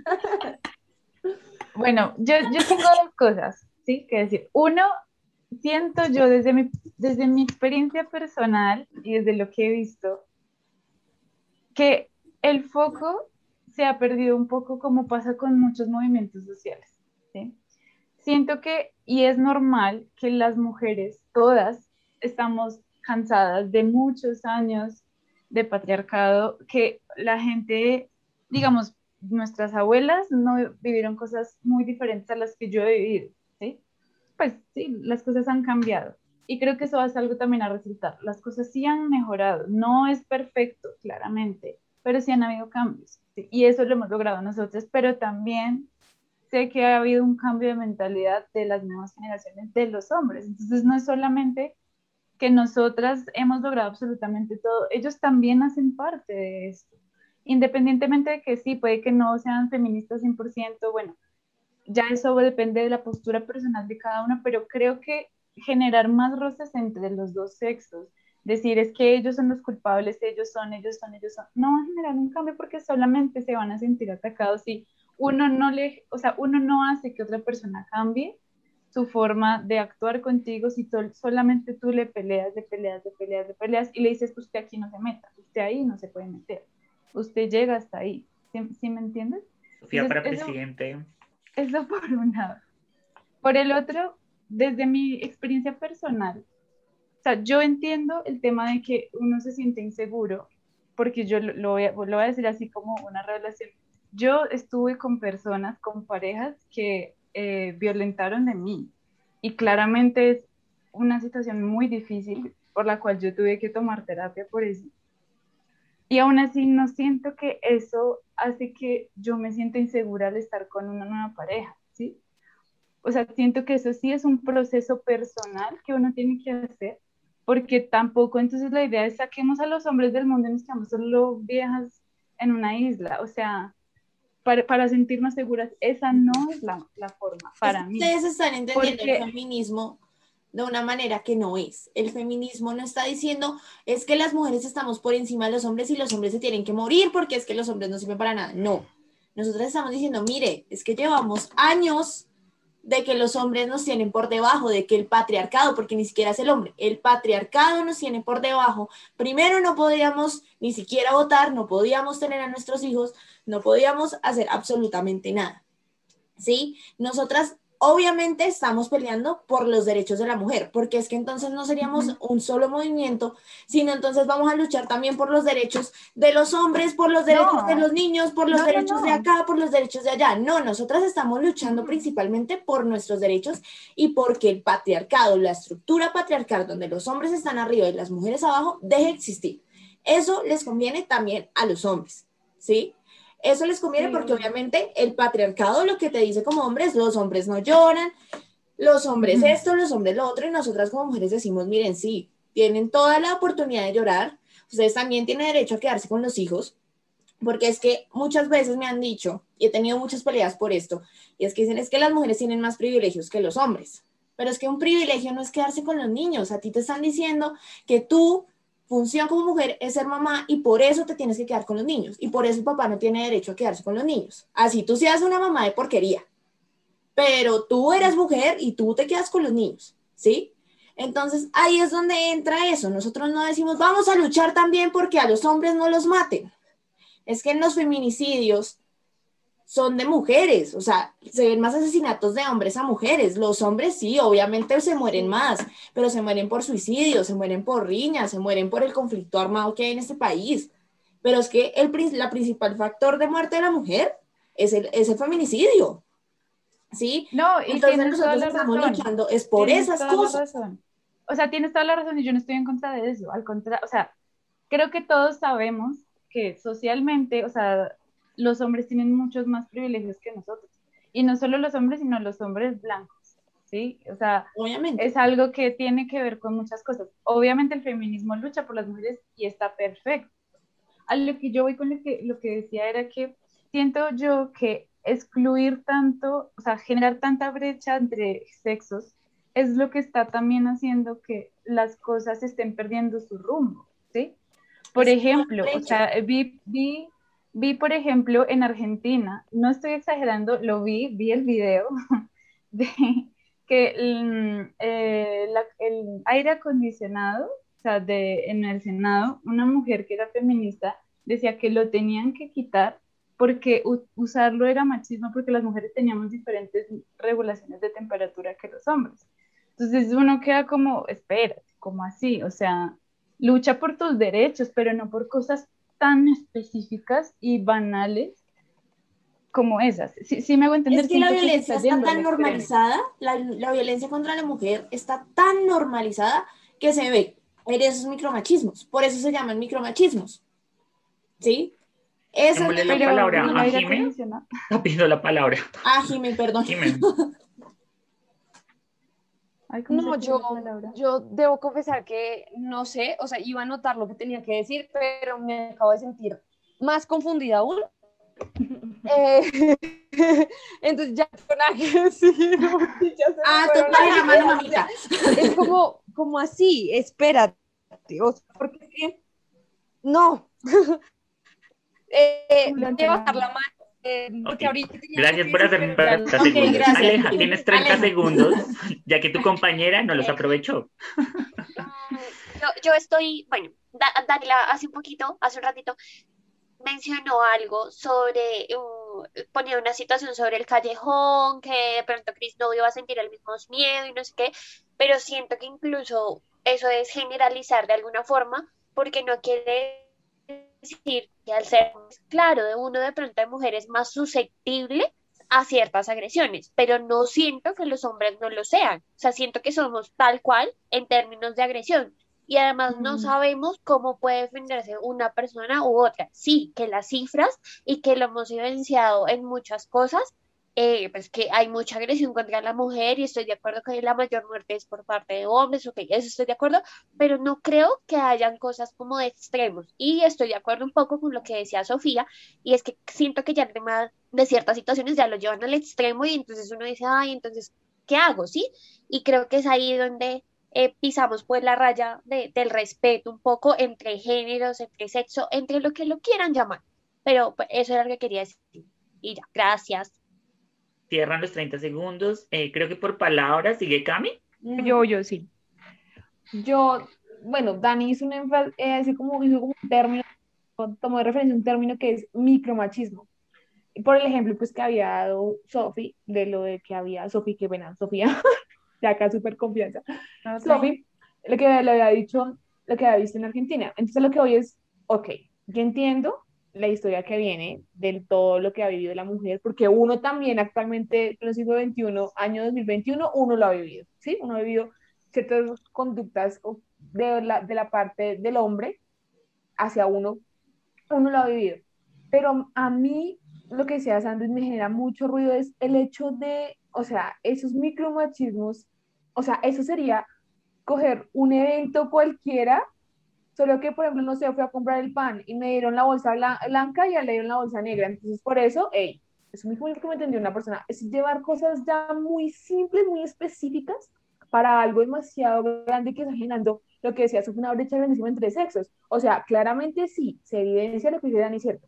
bueno, yo, yo tengo dos cosas, ¿sí? Que decir. Uno, siento yo desde mi, desde mi experiencia personal y desde lo que he visto, que el foco se ha perdido un poco como pasa con muchos movimientos sociales. Siento que, y es normal, que las mujeres, todas, estamos cansadas de muchos años de patriarcado, que la gente, digamos, nuestras abuelas no vivieron cosas muy diferentes a las que yo he vivido pues sí, las cosas han cambiado. Y creo que eso hace algo también a resultar. Las cosas sí han mejorado. No es perfecto, claramente, pero sí han habido cambios. Y eso lo hemos logrado nosotros, pero también sé que ha habido un cambio de mentalidad de las nuevas generaciones de los hombres. Entonces no es solamente que nosotras hemos logrado absolutamente todo, ellos también hacen parte de esto. Independientemente de que sí, puede que no sean feministas 100%, bueno, ya eso depende de la postura personal de cada uno, pero creo que generar más roces entre los dos sexos, decir es que ellos son los culpables, ellos son, ellos son, ellos son, no va a generar un cambio porque solamente se van a sentir atacados si uno no le, o sea, uno no hace que otra persona cambie su forma de actuar contigo si solamente tú le peleas, le peleas, le peleas, le peleas y le dices, usted aquí no se meta, usted ahí no se puede meter, usted llega hasta ahí, ¿sí, me entiendes? Sofía para presidente. Eso por un lado. Por el otro, desde mi experiencia personal, o sea, yo entiendo el tema de que uno se siente inseguro, porque yo lo, voy, a, lo voy a decir así como una revelación. Yo estuve con personas, con parejas que eh, violentaron de mí y claramente es una situación muy difícil por la cual yo tuve que tomar terapia por eso. Y aún así no siento que eso hace que yo me sienta insegura al estar con una nueva pareja, ¿sí? O sea, siento que eso sí es un proceso personal que uno tiene que hacer, porque tampoco entonces la idea es saquemos a los hombres del mundo y nos quedamos solo viejas en una isla. O sea, para, para sentirnos seguras, esa no es la, la forma para mí. Ustedes están entendiendo el feminismo de una manera que no es. El feminismo no está diciendo es que las mujeres estamos por encima de los hombres y los hombres se tienen que morir porque es que los hombres no sirven para nada. No. Nosotros estamos diciendo, mire, es que llevamos años de que los hombres nos tienen por debajo, de que el patriarcado, porque ni siquiera es el hombre, el patriarcado nos tiene por debajo. Primero no podíamos ni siquiera votar, no podíamos tener a nuestros hijos, no podíamos hacer absolutamente nada. ¿Sí? Nosotras Obviamente estamos peleando por los derechos de la mujer, porque es que entonces no seríamos un solo movimiento, sino entonces vamos a luchar también por los derechos de los hombres, por los derechos de los niños, por los derechos de acá, por los derechos de allá. No, nosotras estamos luchando principalmente por nuestros derechos y porque el patriarcado, la estructura patriarcal donde los hombres están arriba y las mujeres abajo, deje de existir. Eso les conviene también a los hombres, ¿sí? Eso les conviene porque obviamente el patriarcado lo que te dice como hombres, los hombres no lloran, los hombres esto, los hombres lo otro, y nosotras como mujeres decimos, miren, sí, tienen toda la oportunidad de llorar, ustedes también tienen derecho a quedarse con los hijos, porque es que muchas veces me han dicho, y he tenido muchas peleas por esto, y es que dicen, es que las mujeres tienen más privilegios que los hombres, pero es que un privilegio no es quedarse con los niños, a ti te están diciendo que tú función como mujer es ser mamá y por eso te tienes que quedar con los niños y por eso el papá no tiene derecho a quedarse con los niños. Así tú seas una mamá de porquería, pero tú eres mujer y tú te quedas con los niños, ¿sí? Entonces ahí es donde entra eso. Nosotros no decimos vamos a luchar también porque a los hombres no los maten. Es que en los feminicidios son de mujeres, o sea, se ven más asesinatos de hombres a mujeres. Los hombres sí, obviamente se mueren más, pero se mueren por suicidio, se mueren por riñas, se mueren por el conflicto armado que hay en este país. Pero es que el la principal factor de muerte de la mujer es el, es el feminicidio. ¿Sí? No, y Entonces nosotros estamos luchando, es por esas cosas. O sea, tienes toda la razón y yo no estoy en contra de eso, al contrario, o sea, creo que todos sabemos que socialmente, o sea, los hombres tienen muchos más privilegios que nosotros. Y no solo los hombres, sino los hombres blancos. ¿Sí? O sea, Obviamente. es algo que tiene que ver con muchas cosas. Obviamente el feminismo lucha por las mujeres y está perfecto. A lo que yo voy con lo que, lo que decía era que siento yo que excluir tanto, o sea, generar tanta brecha entre sexos es lo que está también haciendo que las cosas estén perdiendo su rumbo, ¿sí? Por ejemplo, o sea, vi, vi Vi, por ejemplo, en Argentina, no estoy exagerando, lo vi, vi el video de que el, eh, el aire acondicionado, o sea, de, en el Senado, una mujer que era feminista decía que lo tenían que quitar porque usarlo era machismo porque las mujeres teníamos diferentes regulaciones de temperatura que los hombres. Entonces uno queda como, espera, como así? O sea, lucha por tus derechos, pero no por cosas tan específicas y banales como esas. Sí, me hago entender. Es que la violencia está tan normalizada, la, la, violencia contra la mujer está tan normalizada que se ve en esos micromachismos. Por eso se llaman micromachismos. ¿Sí? Eso es la palabra a Jimé. Está pidiendo la palabra. Ah, perdón. no, yo, yo debo confesar que no sé, o sea, iba a notar lo que tenía que decir, pero me acabo de sentir más confundida aún. eh, entonces ya no nada que decir. ah, tú la mano, mamita. Es como, como así, espérate, o sea, porque no. eh, bajar la mano eh, gracias por hacerme okay, Aleja, tienes 30 segundos, ya que tu compañera no los aprovechó. Yo, yo estoy, bueno, Daniela hace un poquito, hace un ratito, mencionó algo sobre, uh, ponía una situación sobre el callejón, que de pronto Chris no iba a sentir el mismo miedo y no sé qué, pero siento que incluso eso es generalizar de alguna forma, porque no quiere decir que al ser claro de uno de pronto de mujer es más susceptible a ciertas agresiones, pero no siento que los hombres no lo sean, o sea, siento que somos tal cual en términos de agresión, y además no sabemos cómo puede defenderse una persona u otra. Sí, que las cifras y que lo hemos evidenciado en muchas cosas, eh, pues que hay mucha agresión contra la mujer y estoy de acuerdo que la mayor muerte es por parte de hombres, ok, eso estoy de acuerdo, pero no creo que hayan cosas como de extremos. Y estoy de acuerdo un poco con lo que decía Sofía, y es que siento que ya el tema de ciertas situaciones ya lo llevan al extremo y entonces uno dice, ay, entonces, ¿qué hago? ¿Sí? Y creo que es ahí donde eh, pisamos pues la raya del respeto un poco entre géneros, entre sexo, entre lo que lo quieran llamar. Pero pues, eso era lo que quería decir. Y ya, gracias. Cierran los 30 segundos. Eh, creo que por palabras sigue Cami. Yo, yo sí. Yo, bueno, Dani hizo un énfasis, eh, así como hizo como un término, tomó de referencia un término que es micromachismo. Por el ejemplo, pues que había dado Sofi, de lo de que había, Sofi, que pena, Sofía, de acá súper confianza. Sophie, lo que le había dicho, lo que había visto en Argentina. Entonces lo que hoy es, ok, yo entiendo la historia que viene del todo lo que ha vivido la mujer, porque uno también actualmente, en el siglo XXI, año 2021, uno lo ha vivido, ¿sí? Uno ha vivido ciertas conductas de la, de la parte del hombre hacia uno, uno lo ha vivido. Pero a mí, lo que decía Sandra me genera mucho ruido es el hecho de, o sea, esos micromachismos o sea, eso sería coger un evento cualquiera, solo que, por ejemplo, no sé, fui a comprar el pan y me dieron la bolsa blanca y le dieron la bolsa negra. Entonces, por eso, hey, es muy que me entendió una persona, es llevar cosas ya muy simples, muy específicas para algo demasiado grande que está generando lo que decía, es una brecha grandísima entre sexos. O sea, claramente sí, se evidencia lo que dice Dani, cierto.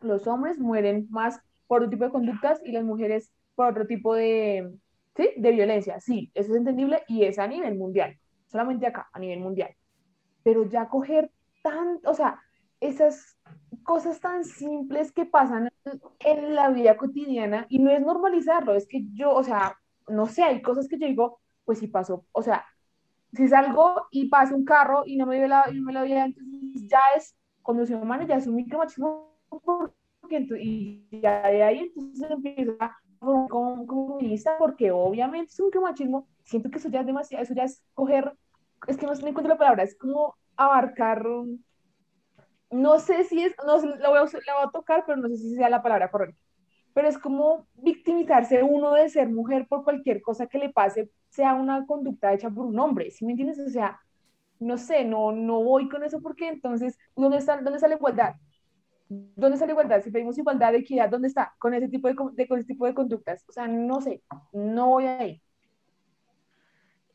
Los hombres mueren más por otro tipo de conductas y las mujeres por otro tipo de, ¿sí? De violencia, sí, eso es entendible y es a nivel mundial, solamente acá, a nivel mundial. Pero ya coger tan, o sea, esas cosas tan simples que pasan en la vida cotidiana y no es normalizarlo, es que yo, o sea, no sé, hay cosas que yo digo, pues si pasó, o sea, si salgo y pasa un carro y no me, ve la, y me lo ve entonces ya es conducción humana, ya es un micromachismo, y ya de ahí entonces empieza como comunista, porque obviamente es un machismo, siento que eso ya es demasiado, eso ya es coger, es que no se me encuentro la palabra, es como abarcar, no sé si es, no la voy, a, la voy a tocar, pero no sé si sea la palabra correcta, pero es como victimizarse uno de ser mujer por cualquier cosa que le pase, sea una conducta hecha por un hombre, ¿sí me entiendes? O sea, no sé, no, no voy con eso porque entonces, ¿dónde está, dónde está la igualdad? ¿Dónde está la igualdad? Si pedimos igualdad equidad, ¿dónde está? Con ese tipo de, de, con ese tipo de conductas. O sea, no sé, no voy ahí.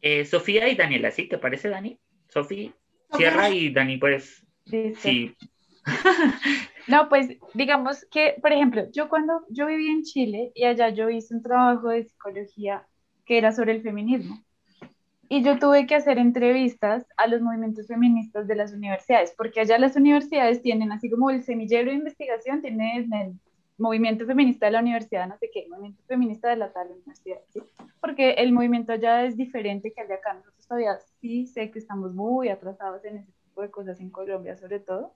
Eh, Sofía y Daniela, ¿sí? ¿Te parece, Dani? Sofía, cierra y Dani, pues. Sí. no, pues digamos que, por ejemplo, yo cuando yo viví en Chile y allá yo hice un trabajo de psicología que era sobre el feminismo y yo tuve que hacer entrevistas a los movimientos feministas de las universidades, porque allá las universidades tienen, así como el semillero de investigación, tienen el movimiento feminista de la universidad, no sé qué, movimiento feminista de la tal universidad, porque el movimiento allá es diferente que el de acá. Nosotros todavía sí sé que estamos muy atrasados en ese tipo de cosas en Colombia, sobre todo.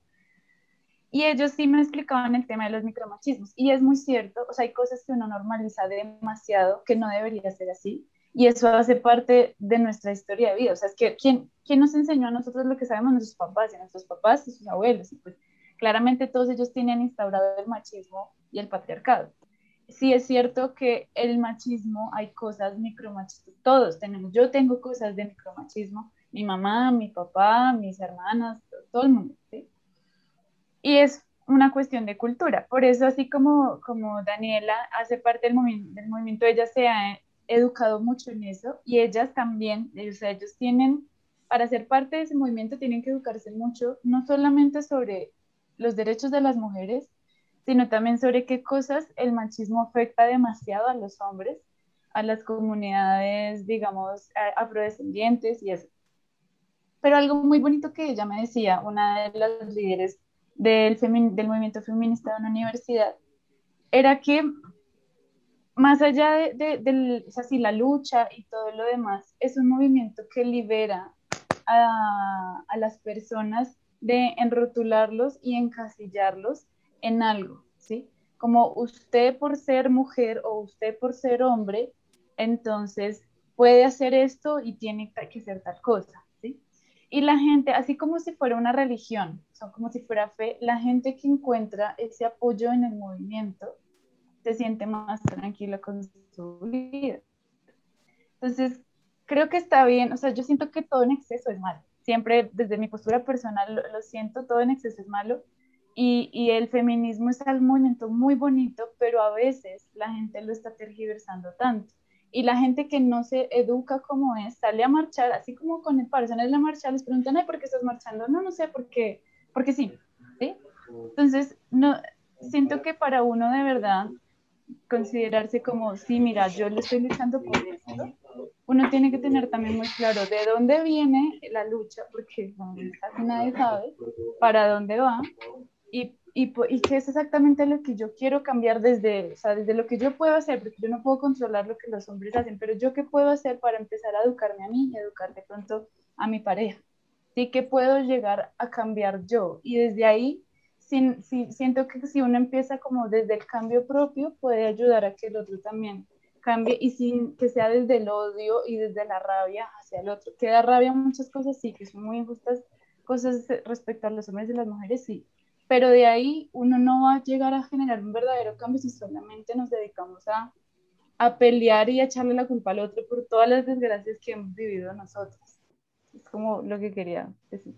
Y ellos sí me explicaban el tema de los micromachismos. Y es muy cierto, o sea, hay cosas que uno normaliza demasiado que no debería ser así y eso hace parte de nuestra historia de vida. O sea, es que ¿quién, ¿quién nos enseñó a nosotros lo que sabemos? Nuestros papás y nuestros papás y sus abuelos. Y pues claramente todos ellos tienen instaurado el machismo y el patriarcado. Sí es cierto que el machismo, hay cosas micromachistas, todos tenemos, yo tengo cosas de micromachismo, mi mamá, mi papá, mis hermanas, todo el mundo, ¿sí? Y es una cuestión de cultura. Por eso, así como, como Daniela hace parte del, movimiento, del movimiento, ella se ha educado mucho en eso y ellas también, o sea, ellos tienen, para ser parte de ese movimiento, tienen que educarse mucho, no solamente sobre los derechos de las mujeres, sino también sobre qué cosas el machismo afecta demasiado a los hombres, a las comunidades, digamos, afrodescendientes y eso. Pero algo muy bonito que ella me decía, una de las líderes del, del movimiento feminista de una universidad, era que más allá de, la lucha y todo lo demás, es un movimiento que libera a, a las personas de enrotularlos y encasillarlos en algo, ¿sí? Como usted por ser mujer o usted por ser hombre, entonces puede hacer esto y tiene que hacer tal cosa, ¿sí? Y la gente, así como si fuera una religión, son como si fuera fe, la gente que encuentra ese apoyo en el movimiento se siente más tranquila con su vida. Entonces, creo que está bien, o sea, yo siento que todo en exceso es malo. Siempre desde mi postura personal lo, siento, todo en exceso es malo. Y, y, el feminismo es un movimiento muy bonito, pero a veces la gente lo está tergiversando tanto y la gente que no se educa como es, sale a marchar, así como con el paro, sale a marchar, les preguntan, ¿por qué estás marchando? No, no sé, por qué, porque sí, ¿sí? Entonces, no, siento que para uno de verdad considerarse como, sí, mira, yo le estoy luchando por esto, uno tiene que tener también muy claro de dónde viene la lucha, porque casi nadie sabe para dónde va, y y, y qué es exactamente lo que yo quiero cambiar desde, o sea, desde lo que yo puedo hacer, porque yo no puedo controlar lo que los hombres hacen, pero yo qué puedo hacer para empezar a educarme a mí y educar de pronto a mi pareja. ¿Sí? ¿Qué puedo llegar a cambiar yo? Y desde ahí, sin, si, siento que si uno empieza como desde el cambio propio, puede ayudar a que el otro también cambie y sin que sea desde el odio y desde la rabia hacia el otro. Que da rabia muchas cosas, sí, que son muy injustas cosas respecto a los hombres y las mujeres, sí, pero de ahí uno no va a llegar a generar un verdadero cambio si solamente nos dedicamos a, a pelear y a echarle la culpa al otro por todas las desgracias que hemos vivido nosotros. Es como lo que quería decir.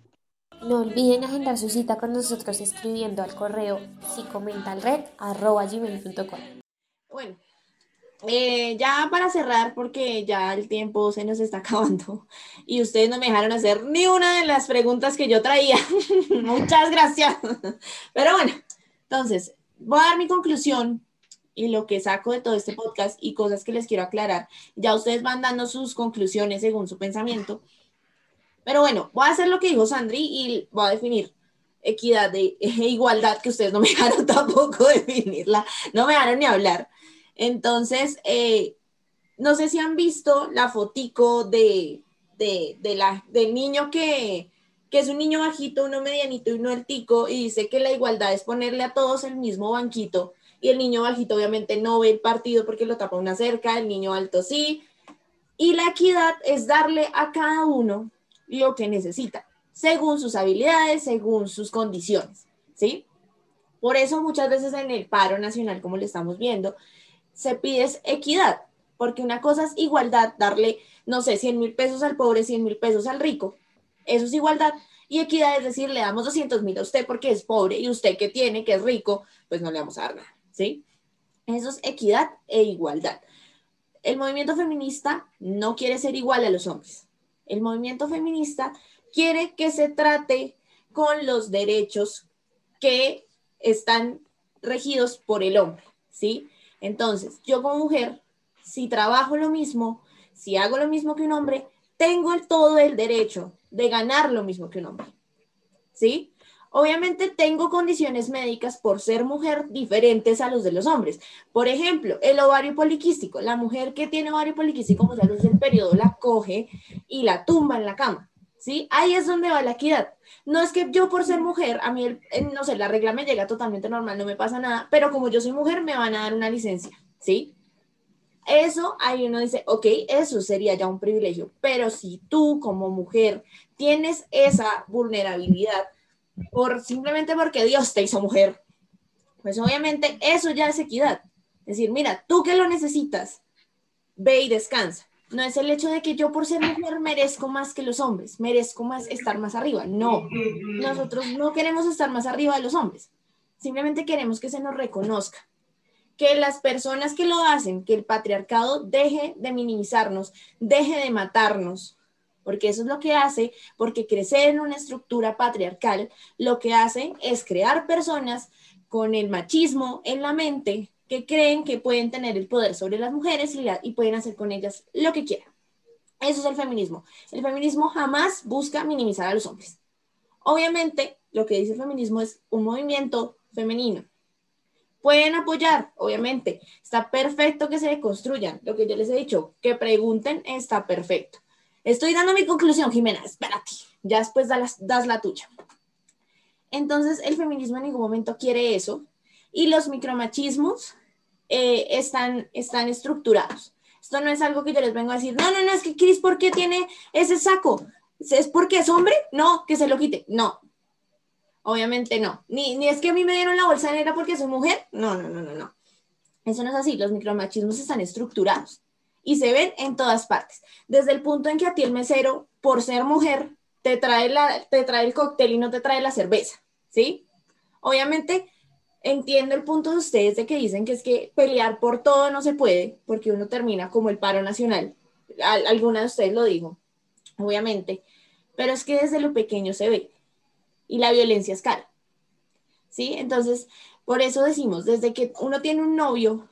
No olviden agendar su cita con nosotros escribiendo al correo psicomentalred.com. Bueno, eh, ya para cerrar, porque ya el tiempo se nos está acabando y ustedes no me dejaron hacer ni una de las preguntas que yo traía. Muchas gracias. Pero bueno, entonces, voy a dar mi conclusión y lo que saco de todo este podcast y cosas que les quiero aclarar. Ya ustedes van dando sus conclusiones según su pensamiento. Pero bueno, voy a hacer lo que dijo Sandri y voy a definir equidad e igualdad, que ustedes no me dejaron tampoco definirla, no me dejaron ni hablar. Entonces, eh, no sé si han visto la fotico de, la, del niño que, que, es un niño bajito, uno medianito y uno altico, y dice que la igualdad es ponerle a todos el mismo banquito, y el niño bajito obviamente no ve el partido porque lo tapa una cerca, el niño alto sí, y la equidad es darle a cada uno lo que necesita, según sus habilidades, según sus condiciones, ¿sí? Por eso muchas veces en el paro nacional, como le estamos viendo, se pide equidad, porque una cosa es igualdad, darle, no sé, 100 mil pesos al pobre, 100 mil pesos al rico, eso es igualdad. Y equidad es decir, le damos 200 mil a usted porque es pobre y usted que tiene, que es rico, pues no le vamos a dar nada, ¿sí? Eso es equidad e igualdad. El movimiento feminista no quiere ser igual a los hombres. El movimiento feminista quiere que se trate con los derechos que están regidos por el hombre, ¿sí? Entonces, yo como mujer, si trabajo lo mismo, si hago lo mismo que un hombre, tengo el, todo el derecho de ganar lo mismo que un hombre. ¿Sí? Obviamente tengo condiciones médicas por ser mujer diferentes a los de los hombres. Por ejemplo, el ovario poliquístico. La mujer que tiene ovario poliquístico, como sea, el periodo, la coge y la tumba en la cama. ¿Sí? Ahí es donde va la equidad. No es que yo por ser mujer, a mí, no sé, la regla me llega totalmente normal, no me pasa nada, pero como yo soy mujer, me van a dar una licencia, ¿sí? Eso, ahí uno dice, ok, eso sería ya un privilegio, pero si tú como mujer tienes esa vulnerabilidad por simplemente porque Dios te hizo mujer, pues obviamente eso ya es equidad. Es decir, mira, tú que lo necesitas, ve y descansa. No es el hecho de que yo por ser mujer merezco más que los hombres, merezco más estar más arriba. No, nosotros no queremos estar más arriba de los hombres. Simplemente queremos que se nos reconozca, que las personas que lo hacen, que el patriarcado deje de minimizarnos, deje de matarnos, porque eso es lo que hace, porque crecer en una estructura patriarcal lo que hace es crear personas con el machismo en la mente que creen que pueden tener el poder sobre las mujeres y, pueden hacer con ellas lo que quieran. Eso es el feminismo. El feminismo jamás busca minimizar a los hombres. Obviamente, lo que dice el feminismo es un movimiento femenino. Pueden apoyar, obviamente. Está perfecto que se construyan. Lo que yo les he dicho, que pregunten, está perfecto. Estoy dando mi conclusión, Jimena. Espérate. Ya después das, das la tuya. Entonces, el feminismo en ningún momento quiere eso. Y los micromachismos eh, están, están estructurados. Esto no es algo que yo les vengo a decir, no, no, no, es que Cris, ¿por qué tiene ese saco? ¿Es porque es hombre? No, que se lo quite. No, obviamente no. Ni, ni es que a mí me dieron la bolsa negra porque soy mujer. No, no, no, no, no. Eso no es así. Los micromachismos están estructurados y se ven en todas partes. Desde el punto en que a ti el mesero, por ser mujer, te trae, la, te trae el cóctel y no te trae la cerveza, ¿sí? Obviamente entiendo el punto de ustedes de que dicen que es que pelear por todo no se puede, porque uno termina como el paro nacional. alguna de ustedes lo dijo, obviamente, pero es que desde lo pequeño se ve y la violencia escala. ¿Sí? Entonces, por eso decimos, desde que uno tiene un novio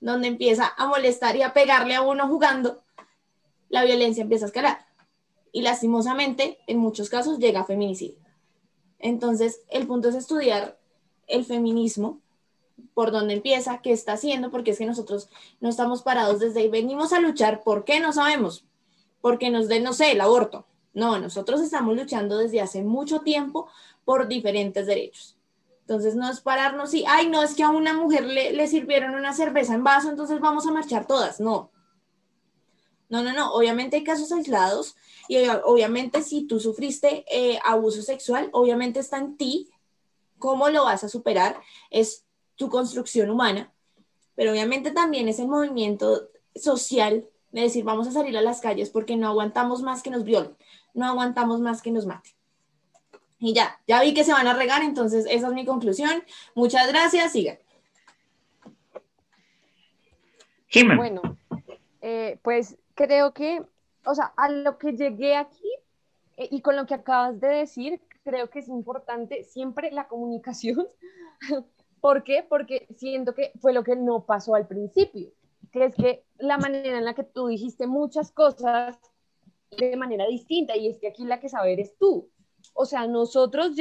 donde empieza a molestar y a pegarle a uno jugando, la violencia empieza a escalar. Y lastimosamente, en muchos casos, llega a feminicidio. Entonces, el punto es estudiar el feminismo, por dónde empieza, qué está haciendo, porque es que nosotros no estamos parados desde ahí, venimos a luchar, ¿por qué? No sabemos, porque nos den, no sé, el aborto. No, nosotros estamos luchando desde hace mucho tiempo por diferentes derechos. Entonces no es pararnos y, ay, no, es que a una mujer le, le sirvieron una cerveza en vaso, entonces vamos a marchar todas. No. No, no, no. Obviamente hay casos aislados y obviamente si tú sufriste eh, abuso sexual, obviamente está en ti cómo lo vas a superar, es tu construcción humana, pero obviamente también es el movimiento social de decir vamos a salir a las calles porque no aguantamos más que nos violen, no aguantamos más que nos maten. Y ya, ya vi que se van a regar, entonces esa es mi conclusión. Muchas gracias, sigan. Bueno, eh, pues creo que, o sea, a lo que llegué aquí eh, y con lo que acabas de decir, creo que es importante siempre la comunicación. ¿Por qué? Porque siento que fue lo que no pasó al principio, que es que la manera en la que tú dijiste muchas cosas de manera distinta y es que aquí la que saber es tú. O sea, nosotros